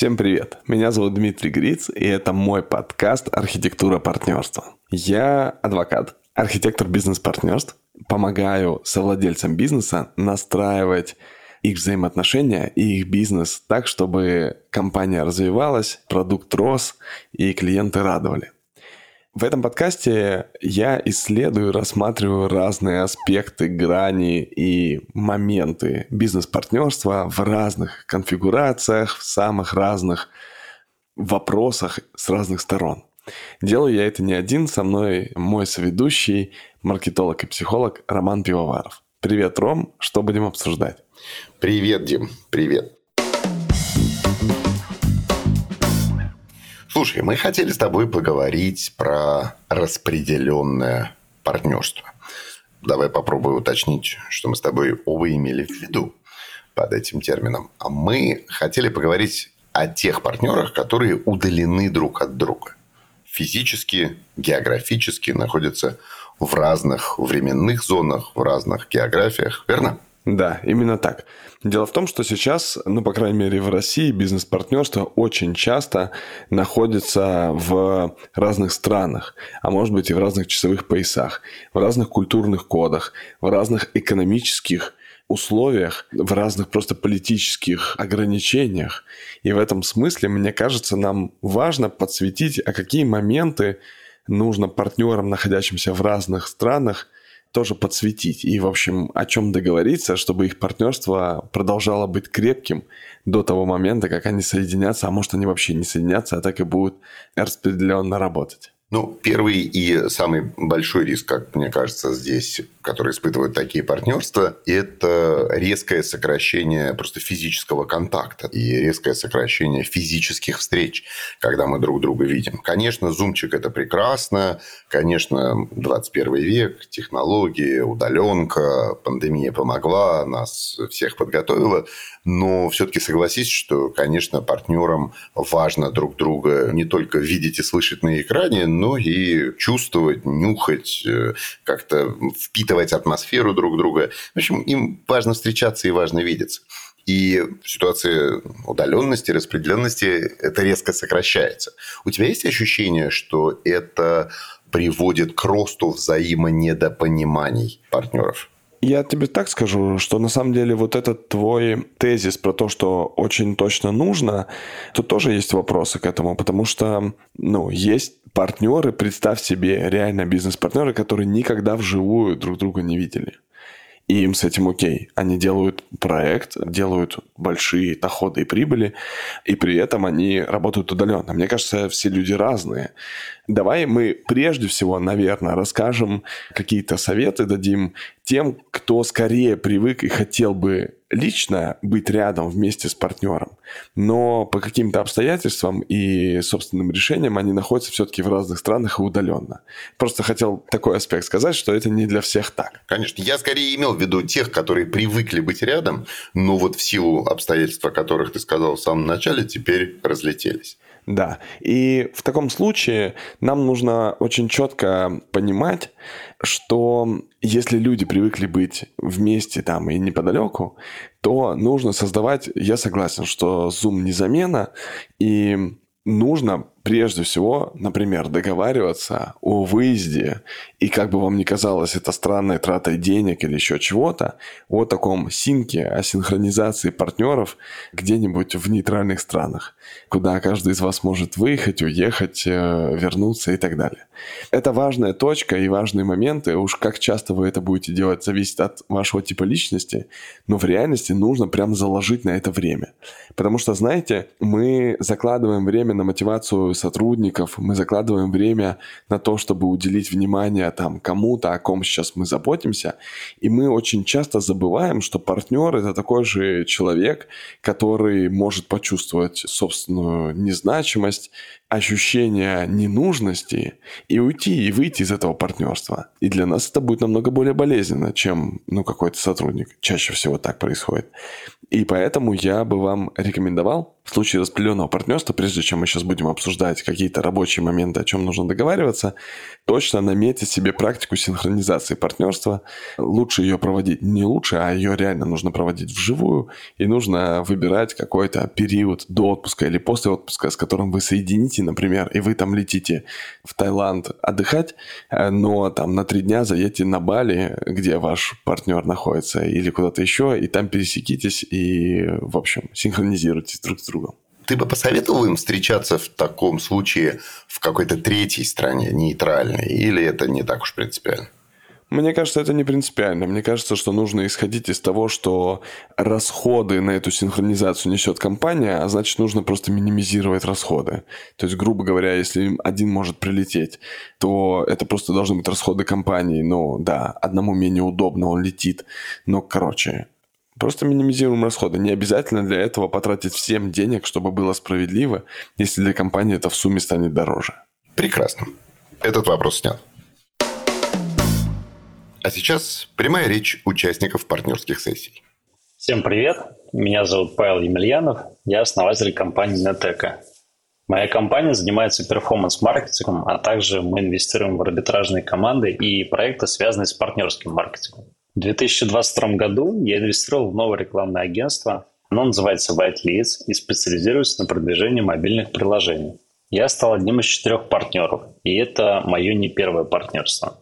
Всем привет! Меня зовут Дмитрий Гриц, и это мой подкаст «Архитектура партнерства». Я адвокат, архитектор бизнес-партнерств, помогаю совладельцам бизнеса настраивать их взаимоотношения и их бизнес так, чтобы компания развивалась, продукт рос и клиенты радовали. В этом подкасте я исследую, рассматриваю разные аспекты, грани и моменты бизнес-партнерства в разных конфигурациях, в самых разных вопросах с разных сторон. Делаю я это не один, со мной мой соведущий, маркетолог и психолог Роман Пивоваров. Привет, Ром, что будем обсуждать? Привет, Дим, привет. Слушай, мы хотели с тобой поговорить про распределенное партнерство. Давай попробую уточнить, что мы с тобой оба имели в виду под этим термином. А мы хотели поговорить о тех партнерах, которые удалены друг от друга. Физически, географически находятся в разных временных зонах, в разных географиях, верно? Да, именно так. Дело в том, что сейчас, ну, по крайней мере, в России бизнес-партнерство очень часто находится в разных странах, а может быть и в разных часовых поясах, в разных культурных кодах, в разных экономических условиях, в разных просто политических ограничениях. И в этом смысле, мне кажется, нам важно подсветить, а какие моменты нужно партнерам, находящимся в разных странах, тоже подсветить и, в общем, о чем договориться, чтобы их партнерство продолжало быть крепким до того момента, как они соединятся, а может они вообще не соединятся, а так и будут распределенно работать. Ну, первый и самый большой риск, как мне кажется, здесь, который испытывают такие партнерства, это резкое сокращение просто физического контакта и резкое сокращение физических встреч, когда мы друг друга видим. Конечно, зумчик – это прекрасно, конечно, 21 век, технологии, удаленка, пандемия помогла, нас всех подготовила, но все-таки согласись, что, конечно, партнерам важно друг друга не только видеть и слышать на экране, но и чувствовать, нюхать, э, как-то впитывать атмосферу друг друга. В общем, им важно встречаться и важно видеться. И в ситуации удаленности, распределенности это резко сокращается. У тебя есть ощущение, что это приводит к росту взаимонедопониманий партнеров? Я тебе так скажу, что на самом деле вот этот твой тезис про то, что очень точно нужно, тут тоже есть вопросы к этому, потому что, ну, есть партнеры, представь себе, реально бизнес-партнеры, которые никогда вживую друг друга не видели и им с этим окей. Они делают проект, делают большие доходы и прибыли, и при этом они работают удаленно. Мне кажется, все люди разные. Давай мы прежде всего, наверное, расскажем какие-то советы, дадим тем, кто скорее привык и хотел бы лично быть рядом вместе с партнером, но по каким-то обстоятельствам и собственным решениям они находятся все-таки в разных странах и удаленно. Просто хотел такой аспект сказать, что это не для всех так. Конечно, я скорее имел в виду тех, которые привыкли быть рядом, но вот в силу обстоятельств, о которых ты сказал в самом начале, теперь разлетелись. Да. И в таком случае нам нужно очень четко понимать, что если люди привыкли быть вместе там и неподалеку, то нужно создавать, я согласен, что Zoom не замена, и нужно прежде всего, например, договариваться о выезде, и как бы вам ни казалось это странной тратой денег или еще чего-то, о таком синке, о синхронизации партнеров где-нибудь в нейтральных странах, куда каждый из вас может выехать, уехать, э, вернуться и так далее. Это важная точка и важные моменты, уж как часто вы это будете делать, зависит от вашего типа личности, но в реальности нужно прям заложить на это время. Потому что, знаете, мы закладываем время на мотивацию сотрудников, мы закладываем время на то, чтобы уделить внимание там кому-то, о ком сейчас мы заботимся, и мы очень часто забываем, что партнер это такой же человек, который может почувствовать собственную незначимость, ощущение ненужности и уйти, и выйти из этого партнерства. И для нас это будет намного более болезненно, чем ну, какой-то сотрудник. Чаще всего так происходит. И поэтому я бы вам рекомендовал в случае распределенного партнерства, прежде чем мы сейчас будем обсуждать обсуждать какие-то рабочие моменты, о чем нужно договариваться, точно наметить себе практику синхронизации партнерства. Лучше ее проводить не лучше, а ее реально нужно проводить вживую, и нужно выбирать какой-то период до отпуска или после отпуска, с которым вы соедините, например, и вы там летите в Таиланд отдыхать, э, но там на три дня заедете на Бали, где ваш партнер находится, или куда-то еще, и там пересекитесь и, в общем, синхронизируйтесь друг с другом. Ты бы посоветовал им встречаться в таком случае в какой-то третьей стране, нейтральной, или это не так уж принципиально? Мне кажется, это не принципиально. Мне кажется, что нужно исходить из того, что расходы на эту синхронизацию несет компания, а значит, нужно просто минимизировать расходы. То есть, грубо говоря, если один может прилететь, то это просто должны быть расходы компании. Ну, да, одному менее удобно, он летит. Но, короче, Просто минимизируем расходы. Не обязательно для этого потратить всем денег, чтобы было справедливо, если для компании это в сумме станет дороже. Прекрасно. Этот вопрос снят. А сейчас прямая речь участников партнерских сессий. Всем привет. Меня зовут Павел Емельянов. Я основатель компании Neteka. Моя компания занимается перформанс-маркетингом, а также мы инвестируем в арбитражные команды и проекты, связанные с партнерским маркетингом. В 2022 году я инвестировал в новое рекламное агентство. Оно называется White Leads и специализируется на продвижении мобильных приложений. Я стал одним из четырех партнеров, и это мое не первое партнерство.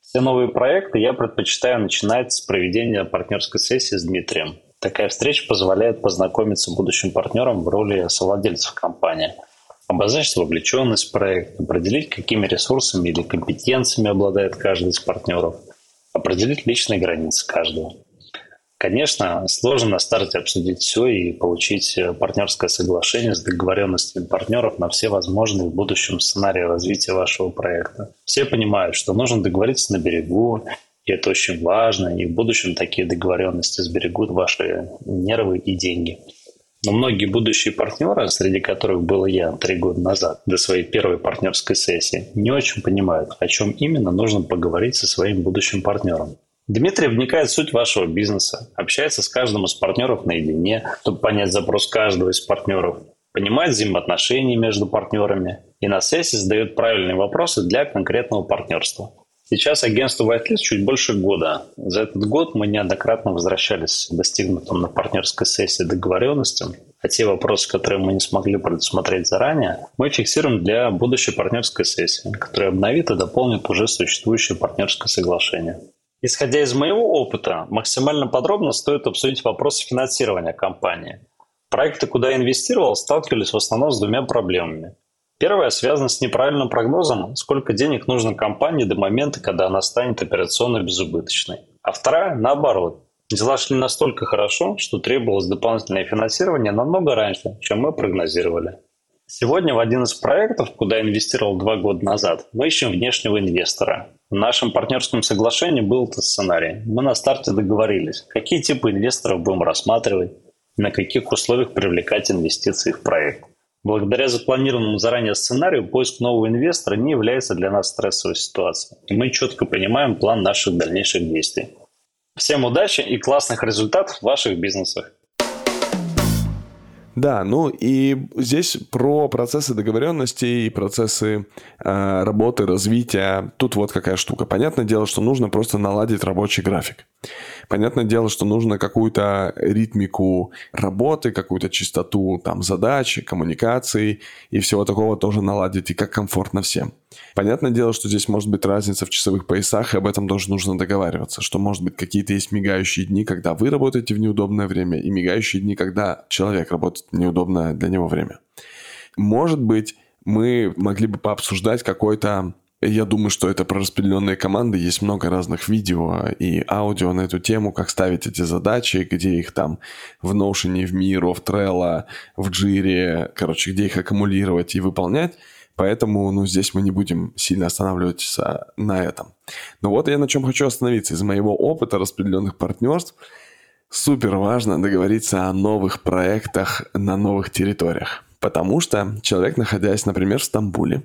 Все новые проекты я предпочитаю начинать с проведения партнерской сессии с Дмитрием. Такая встреча позволяет познакомиться будущим партнером в роли совладельцев компании, обозначить вовлеченность в проект, определить, какими ресурсами или компетенциями обладает каждый из партнеров – определить личные границы каждого. Конечно, сложно на старте обсудить все и получить э, партнерское соглашение с договоренностями партнеров на все возможные в будущем сценарии развития вашего проекта. Все понимают, что нужно договориться на берегу, и это очень важно, и в будущем такие договоренности сберегут ваши нервы и деньги. Но многие будущие партнеры, среди которых был я три года назад, до своей первой партнерской сессии, не очень понимают, о чем именно нужно поговорить со своим будущим партнером. Дмитрий вникает в суть вашего бизнеса, общается с каждым из партнеров наедине, чтобы понять запрос каждого из партнеров, понимает взаимоотношения между партнерами и на сессии задает правильные вопросы для конкретного партнерства. Сейчас агентству Whitelist чуть больше года. За этот год мы неоднократно возвращались к достигнутым на партнерской сессии договоренностям, а те вопросы, которые мы не смогли предусмотреть заранее, мы фиксируем для будущей партнерской сессии, которая обновит и дополнит уже существующее партнерское соглашение. Исходя из моего опыта, максимально подробно стоит обсудить вопросы финансирования компании. Проекты, куда я инвестировал, сталкивались в основном с двумя проблемами. Первая связана с неправильным прогнозом, сколько денег нужно компании до момента, когда она станет операционно безубыточной. А вторая, наоборот, дела шли настолько хорошо, что требовалось дополнительное финансирование намного раньше, чем мы прогнозировали. Сегодня в один из проектов, куда инвестировал два года назад, мы ищем внешнего инвестора. В нашем партнерском соглашении был этот сценарий. Мы на старте договорились, какие типы инвесторов будем рассматривать, на каких условиях привлекать инвестиции в проект. Благодаря запланированному заранее сценарию, поиск нового инвестора не является для нас стрессовой ситуацией. И мы четко понимаем план наших дальнейших действий. Всем удачи и классных результатов в ваших бизнесах. Да, ну и здесь про процессы договоренности и процессы э, работы, развития. Тут вот какая штука. Понятное дело, что нужно просто наладить рабочий график. Понятное дело, что нужно какую-то ритмику работы, какую-то чистоту там задач, коммуникаций и всего такого тоже наладить, и как комфортно всем. Понятное дело, что здесь может быть разница в часовых поясах, и об этом тоже нужно договариваться, что может быть какие-то есть мигающие дни, когда вы работаете в неудобное время, и мигающие дни, когда человек работает в неудобное для него время. Может быть, мы могли бы пообсуждать какой-то я думаю, что это про распределенные команды. Есть много разных видео и аудио на эту тему, как ставить эти задачи, где их там в Notion, в Miro, в Trello, в Jira, короче, где их аккумулировать и выполнять. Поэтому, ну, здесь мы не будем сильно останавливаться на этом. Но вот я на чем хочу остановиться. Из моего опыта распределенных партнерств супер важно договориться о новых проектах на новых территориях. Потому что человек, находясь, например, в Стамбуле,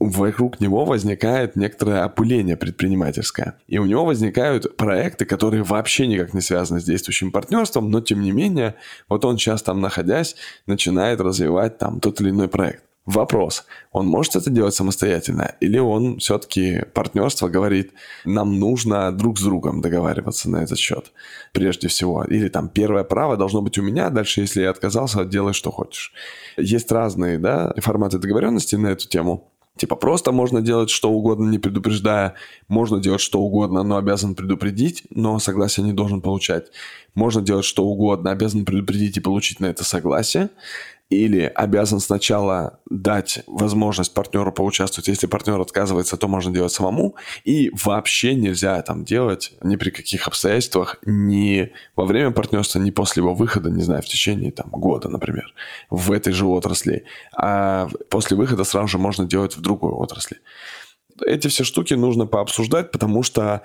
вокруг него возникает некоторое опыление предпринимательское. И у него возникают проекты, которые вообще никак не связаны с действующим партнерством, но тем не менее, вот он сейчас там находясь, начинает развивать там тот или иной проект. Вопрос, он может это делать самостоятельно, или он все-таки партнерство говорит, нам нужно друг с другом договариваться на этот счет, прежде всего. Или там первое право должно быть у меня, дальше, если я отказался, делай, что хочешь. Есть разные да, форматы договоренности на эту тему. Типа просто можно делать что угодно, не предупреждая. Можно делать что угодно, но обязан предупредить, но согласие не должен получать. Можно делать что угодно, обязан предупредить и получить на это согласие или обязан сначала дать возможность партнеру поучаствовать. Если партнер отказывается, то можно делать самому. И вообще нельзя там делать ни при каких обстоятельствах, ни во время партнерства, ни после его выхода, не знаю, в течение там, года, например, в этой же отрасли. А после выхода сразу же можно делать в другой отрасли. Эти все штуки нужно пообсуждать, потому что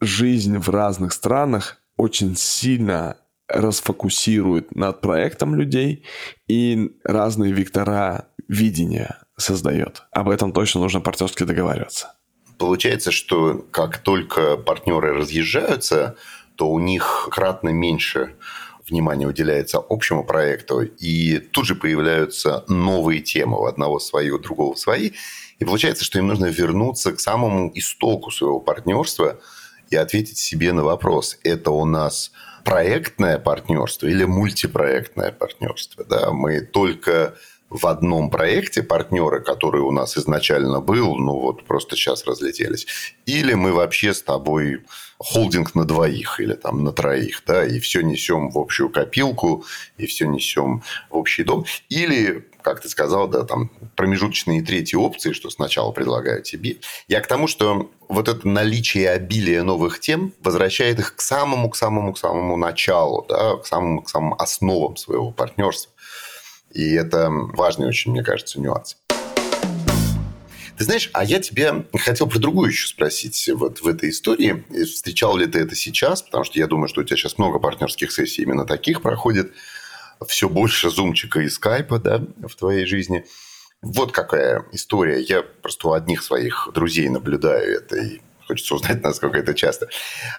жизнь в разных странах очень сильно расфокусирует над проектом людей и разные вектора видения создает. Об этом точно нужно партнерски договариваться. Получается, что как только партнеры разъезжаются, то у них кратно меньше внимания уделяется общему проекту, и тут же появляются новые темы, у одного свои, у другого свои. И получается, что им нужно вернуться к самому истоку своего партнерства и ответить себе на вопрос, это у нас проектное партнерство или мультипроектное партнерство. Да? Мы только в одном проекте партнеры, который у нас изначально был, ну вот просто сейчас разлетелись. Или мы вообще с тобой холдинг на двоих или там на троих, да, и все несем в общую копилку, и все несем в общий дом. Или как ты сказал, да, там промежуточные третьи опции, что сначала предлагаю тебе. Я к тому, что вот это наличие обилия новых тем возвращает их к самому, к самому, к самому началу, да, к самому, к самым основам своего партнерства. И это важный очень, мне кажется, нюанс. Ты знаешь, а я тебя хотел про другую еще спросить вот в этой истории. Встречал ли ты это сейчас? Потому что я думаю, что у тебя сейчас много партнерских сессий именно таких проходит все больше зумчика и скайпа да, в твоей жизни. Вот какая история. Я просто у одних своих друзей наблюдаю это и хочется узнать, насколько это часто.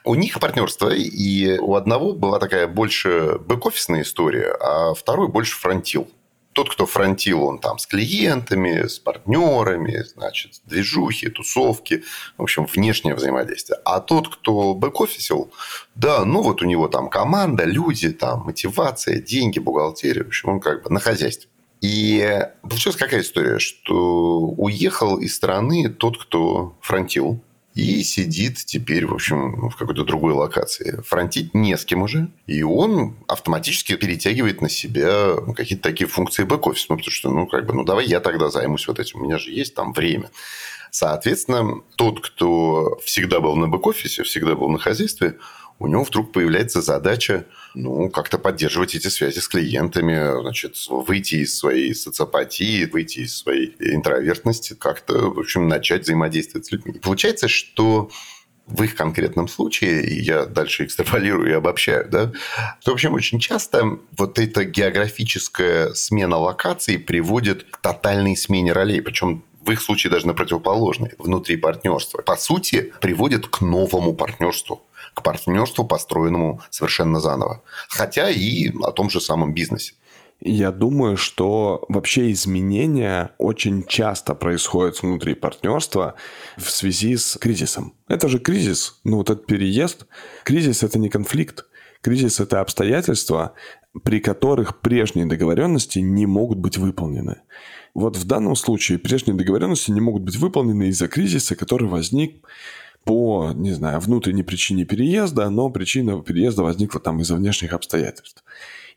У них партнерство, и у одного была такая больше бэк-офисная история, а второй больше фронтил тот, кто фронтил, он там с клиентами, с партнерами, значит, движухи, тусовки, в общем, внешнее взаимодействие. А тот, кто бэк-офисил, да, ну вот у него там команда, люди, там мотивация, деньги, бухгалтерия, в общем, он как бы на хозяйстве. И получилась какая история, что уехал из страны тот, кто фронтил, и сидит теперь, в общем, в какой-то другой локации. Фронтить не с кем уже, и он автоматически перетягивает на себя какие-то такие функции бэк-офиса. Ну, потому что, ну, как бы, ну, давай я тогда займусь вот этим, у меня же есть там время. Соответственно, тот, кто всегда был на бэк-офисе, всегда был на хозяйстве, у него вдруг появляется задача ну, как-то поддерживать эти связи с клиентами, значит, выйти из своей социопатии, выйти из своей интровертности, как-то, в общем, начать взаимодействовать с людьми. Получается, что в их конкретном случае, и я дальше экстраполирую и обобщаю, да, то, в общем, очень часто вот эта географическая смена локаций приводит к тотальной смене ролей, причем в их случае даже на противоположной, внутри партнерства. По сути, приводит к новому партнерству к партнерству, построенному совершенно заново. Хотя и о том же самом бизнесе. Я думаю, что вообще изменения очень часто происходят внутри партнерства в связи с кризисом. Это же кризис, ну вот этот переезд. Кризис – это не конфликт. Кризис – это обстоятельства, при которых прежние договоренности не могут быть выполнены. Вот в данном случае прежние договоренности не могут быть выполнены из-за кризиса, который возник по, не знаю, внутренней причине переезда, но причина переезда возникла там из-за внешних обстоятельств.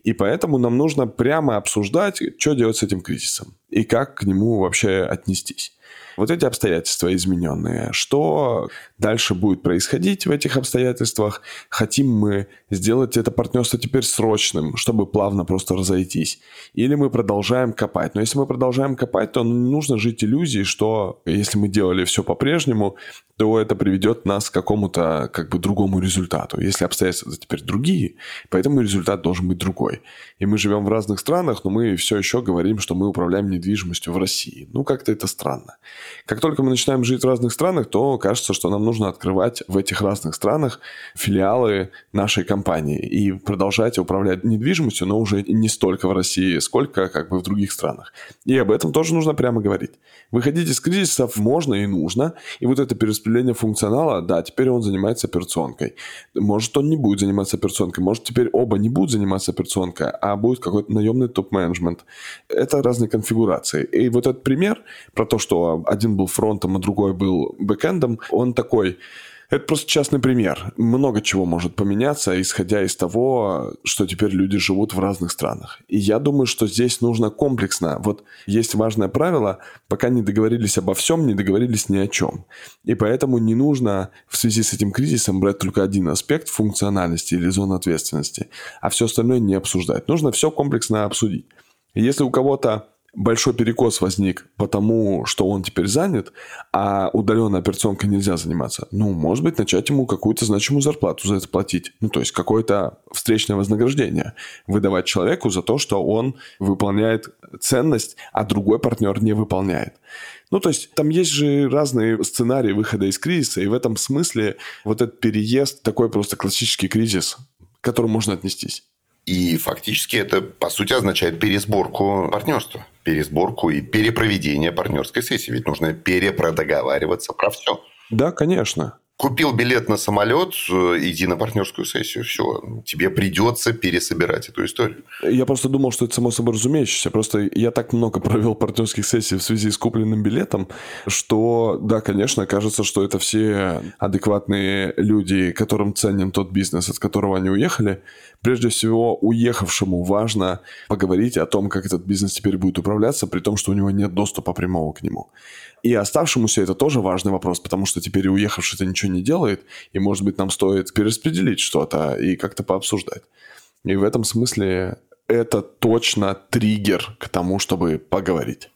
И поэтому нам нужно прямо обсуждать, что делать с этим кризисом и как к нему вообще отнестись вот эти обстоятельства измененные, что дальше будет происходить в этих обстоятельствах, хотим мы сделать это партнерство теперь срочным, чтобы плавно просто разойтись, или мы продолжаем копать. Но если мы продолжаем копать, то нужно жить иллюзией, что если мы делали все по-прежнему, то это приведет нас к какому-то как бы другому результату. Если обстоятельства теперь другие, поэтому результат должен быть другой. И мы живем в разных странах, но мы все еще говорим, что мы управляем недвижимостью в России. Ну, как-то это странно. Как только мы начинаем жить в разных странах, то кажется, что нам нужно открывать в этих разных странах филиалы нашей компании и продолжать управлять недвижимостью, но уже не столько в России, сколько как бы в других странах. И об этом тоже нужно прямо говорить. Выходить из кризисов можно и нужно, и вот это перераспределение функционала, да, теперь он занимается операционкой. Может, он не будет заниматься операционкой, может, теперь оба не будут заниматься операционкой, а будет какой-то наемный топ-менеджмент. Это разные конфигурации. И вот этот пример про то, что один был фронтом, а другой был бэкэндом, он такой... Это просто частный пример. Много чего может поменяться, исходя из того, что теперь люди живут в разных странах. И я думаю, что здесь нужно комплексно. Вот есть важное правило, пока не договорились обо всем, не договорились ни о чем. И поэтому не нужно в связи с этим кризисом брать только один аспект функциональности или зоны ответственности, а все остальное не обсуждать. Нужно все комплексно обсудить. Если у кого-то большой перекос возник, потому что он теперь занят, а удаленной операционкой нельзя заниматься. Ну, может быть, начать ему какую-то значимую зарплату за это платить. Ну, то есть какое-то встречное вознаграждение выдавать человеку за то, что он выполняет ценность, а другой партнер не выполняет. Ну, то есть там есть же разные сценарии выхода из кризиса, и в этом смысле вот этот переезд такой просто классический кризис, к которому можно отнестись. И фактически это, по сути, означает пересборку партнерства. Пересборку и перепроведение партнерской сессии. Ведь нужно перепродоговариваться про все. Да, конечно. Купил билет на самолет, э, иди на партнерскую сессию. Все, тебе придется пересобирать эту историю. Я просто думал, что это само собой разумеющееся. Просто я так много провел партнерских сессий в связи с купленным билетом, что, да, конечно, кажется, что это все адекватные люди, которым ценен тот бизнес, от которого они уехали. Прежде всего, уехавшему важно поговорить о том, как этот бизнес теперь будет управляться, при том, что у него нет доступа прямого к нему. И оставшемуся это тоже важный вопрос, потому что теперь и уехавший-то ничего не делает, и, может быть, нам стоит перераспределить что-то и как-то пообсуждать. И в этом смысле это точно триггер к тому, чтобы поговорить.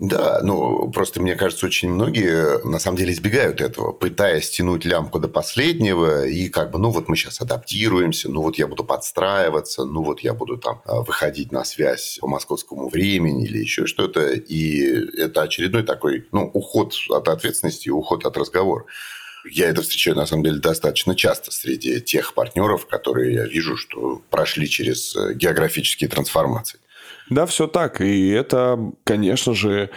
Да, ну просто мне кажется, очень многие на самом деле избегают этого, пытаясь тянуть лямку до последнего и как бы, ну вот мы сейчас адаптируемся, ну вот я буду подстраиваться, ну вот я буду там а, выходить на связь по московскому времени или еще что-то, и это очередной такой, ну, уход от ответственности, уход от разговора. Я это встречаю, на самом деле, достаточно часто среди тех партнеров, которые я вижу, что прошли через э, географические трансформации. Да, все так. И это, конечно же,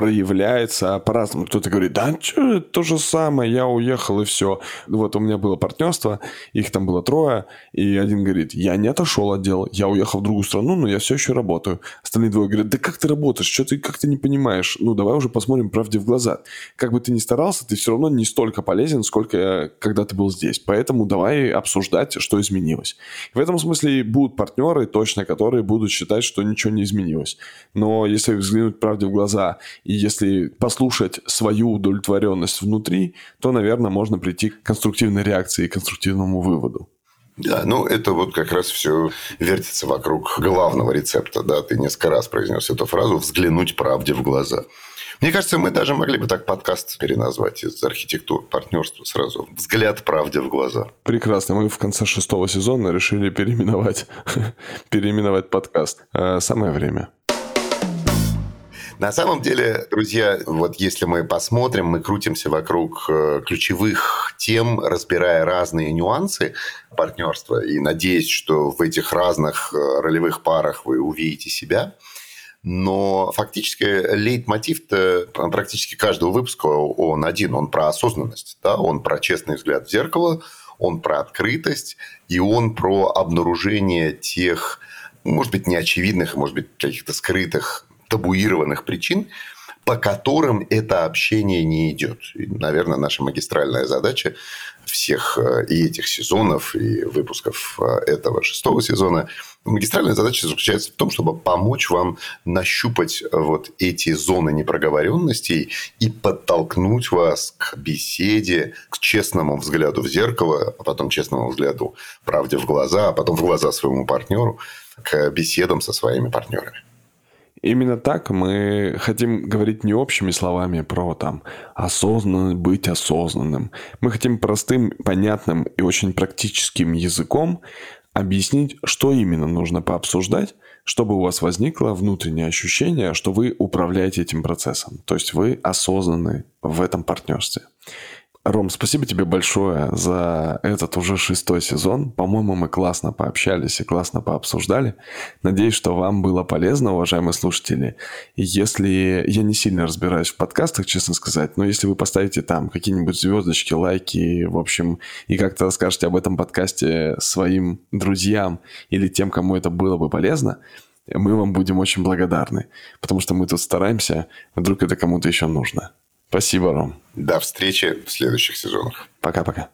проявляется по-разному. Кто-то говорит, да, что, то же самое, я уехал и все. Вот у меня было партнерство, их там было трое, и один говорит, я не отошел от дела, я уехал в другую страну, но я все еще работаю. Остальные двое говорят, да как ты работаешь, что ты как ты не понимаешь? Ну, давай уже посмотрим правде в глаза. Как бы ты ни старался, ты все равно не столько полезен, сколько когда ты был здесь. Поэтому давай обсуждать, что изменилось. в этом смысле будут партнеры точно, которые будут считать, что ничего не изменилось. Но если взглянуть правде в глаза и если послушать свою удовлетворенность внутри, то, наверное, можно прийти к конструктивной реакции и конструктивному выводу. Да, ну это вот как раз все вертится вокруг главного рецепта. Да, ты несколько раз произнес эту фразу «взглянуть правде в глаза». Мне кажется, мы даже могли бы так подкаст переназвать из архитектуры партнерства сразу. Взгляд правде в глаза. Прекрасно. Мы в конце шестого сезона решили переименовать, переименовать подкаст. Э, самое время. На самом деле, друзья, вот если мы посмотрим, мы крутимся вокруг э, ключевых тем, разбирая разные нюансы партнерства, и надеюсь, что в этих разных э, ролевых парах вы увидите себя. Но фактически лейтмотив-то практически каждого выпуска он один, он про осознанность, да? он про честный взгляд в зеркало, он про открытость, и он про обнаружение тех, может быть, неочевидных, может быть, каких-то скрытых табуированных причин, по которым это общение не идет. И, наверное, наша магистральная задача всех э, и этих сезонов, и выпусков э, этого шестого сезона, магистральная задача заключается в том, чтобы помочь вам нащупать вот эти зоны непроговоренностей и подтолкнуть вас к беседе, к честному взгляду в зеркало, а потом честному взгляду правде в глаза, а потом в глаза своему партнеру, к беседам со своими партнерами. Именно так мы хотим говорить не общими словами про там осознанно быть осознанным. Мы хотим простым, понятным и очень практическим языком объяснить, что именно нужно пообсуждать чтобы у вас возникло внутреннее ощущение, что вы управляете этим процессом. То есть вы осознаны в этом партнерстве. Ром, спасибо тебе большое за этот уже шестой сезон. По-моему, мы классно пообщались и классно пообсуждали. Надеюсь, что вам было полезно, уважаемые слушатели. И если я не сильно разбираюсь в подкастах, честно сказать, но если вы поставите там какие-нибудь звездочки, лайки, в общем, и как-то расскажете об этом подкасте своим друзьям или тем, кому это было бы полезно, мы вам будем очень благодарны, потому что мы тут стараемся, вдруг это кому-то еще нужно. Спасибо, Ром. До встречи в следующих сезонах. Пока-пока.